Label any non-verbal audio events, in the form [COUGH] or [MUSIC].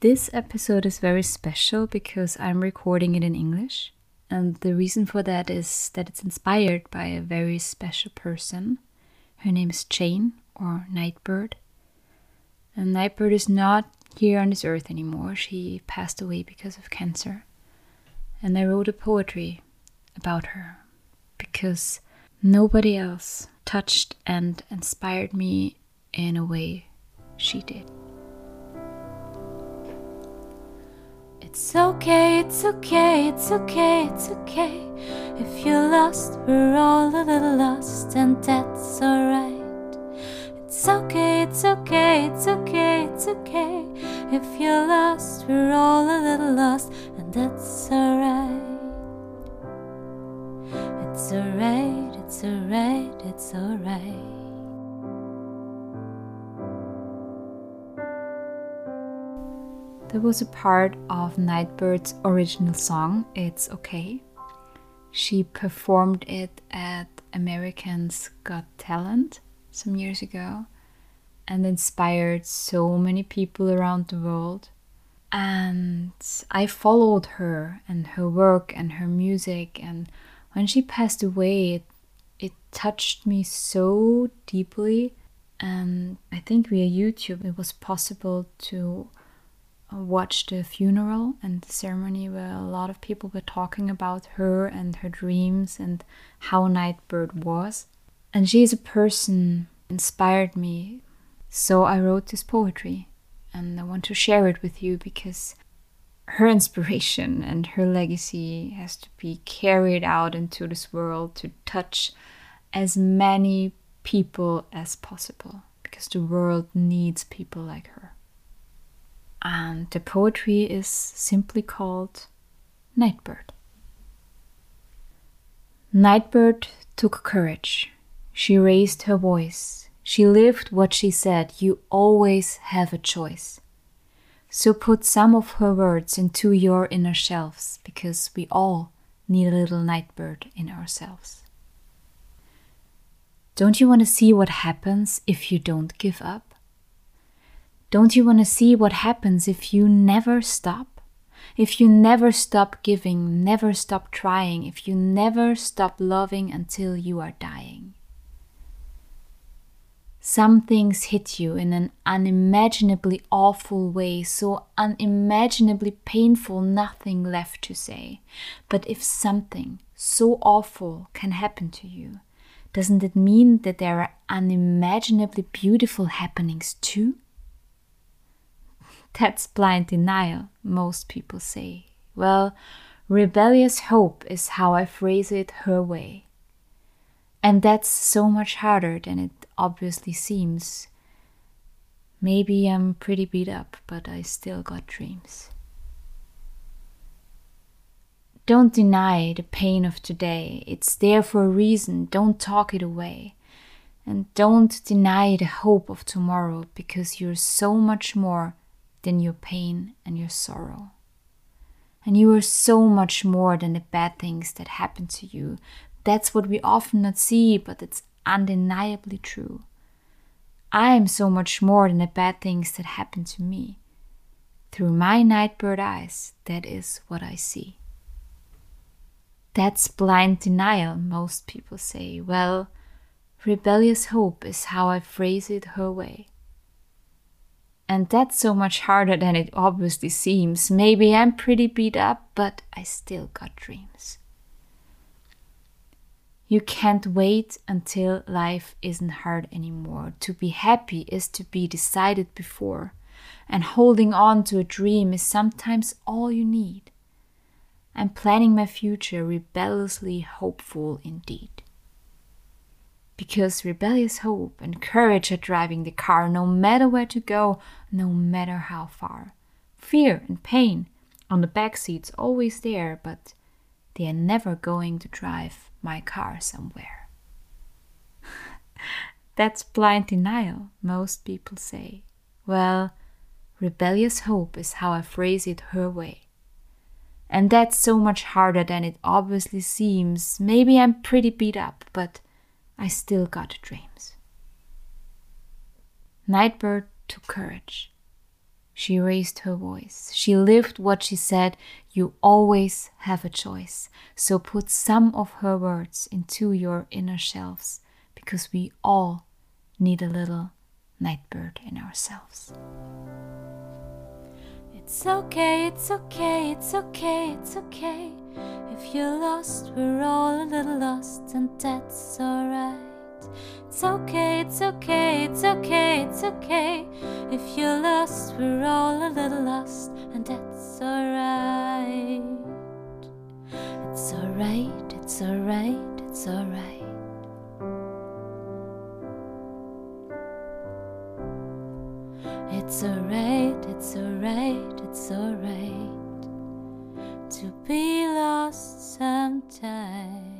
This episode is very special because I'm recording it in English. And the reason for that is that it's inspired by a very special person. Her name is Jane or Nightbirde. And Nightbirde is not here on this earth anymore. She passed away because of cancer. And I wrote a poetry about her because nobody else touched and inspired me in a way she did. It's okay, it's okay, it's okay, it's okay. If you're lost, we're all a little lost, and that's alright. It's okay, it's okay, it's okay, it's okay. If you're lost, we're all a little lost, and that's alright. It's alright, it's alright, it's alright. There was a part of Nightbirde's original song, It's Okay. She performed it at Americans Got Talent some years ago and inspired so many people around the world. And I followed her and her work and her music. And when she passed away, it, it touched me so deeply. And I think via YouTube it was possible to watch the funeral and the ceremony where a lot of people were talking about her and her dreams and how Nightbirde was. And she is a person inspired me. So I wrote this poetry and I want to share it with you because her inspiration and her legacy has to be carried out into this world to touch as many people as possible because the world needs people like her. And the poetry is simply called Nightbirde. Nightbirde took courage. She raised her voice. She lived what she said you always have a choice. So put some of her words into your inner shelves because we all need a little nightbird in ourselves. Don't you want to see what happens if you don't give up? Don't you want to see what happens if you never stop? If you never stop giving, never stop trying, if you never stop loving until you are dying? Some things hit you in an unimaginably awful way, so unimaginably painful, nothing left to say. But if something so awful can happen to you, doesn't it mean that there are unimaginably beautiful happenings too? That's blind denial, most people say. Well, rebellious hope is how I phrase it her way. And that's so much harder than it obviously seems. Maybe I'm pretty beat up, but I still got dreams. Don't deny the pain of today. It's there for a reason. Don't talk it away. And don't deny the hope of tomorrow because you're so much more than your pain and your sorrow. And you are so much more than the bad things that happen to you. That's what we often not see, but it's undeniably true. I am so much more than the bad things that happen to me. Through my nightbird eyes, that is what I see. That's blind denial, most people say. Well, rebellious hope is how I phrase it her way. And that's so much harder than it obviously seems. Maybe I'm pretty beat up, but I still got dreams. You can't wait until life isn't hard anymore. To be happy is to be decided before, and holding on to a dream is sometimes all you need. I'm planning my future rebelliously hopeful indeed because rebellious hope and courage are driving the car no matter where to go, no matter how far. Fear and pain on the back seats always there, but they are never going to drive my car somewhere. [LAUGHS] That's blind denial, most people say. Well, rebellious hope is how I phrase it her way. And that's so much harder than it obviously seems. Maybe I'm pretty beat up, but I still got dreams. Nightbirde took courage. She raised her voice. She lived what she said. You always have a choice. So put some of her words into your inner shelves because we all need a little nightbird in ourselves. It's okay, it's okay, it's okay, it's okay. If you're lost, we're all a little lost, and that's alright. It's okay, it's okay, it's okay, it's okay. If you're lost, we're all a little lost, and that's alright. It's alright, it's alright, it's alright. It's alright, it's alright, it's alright be lost sometimes.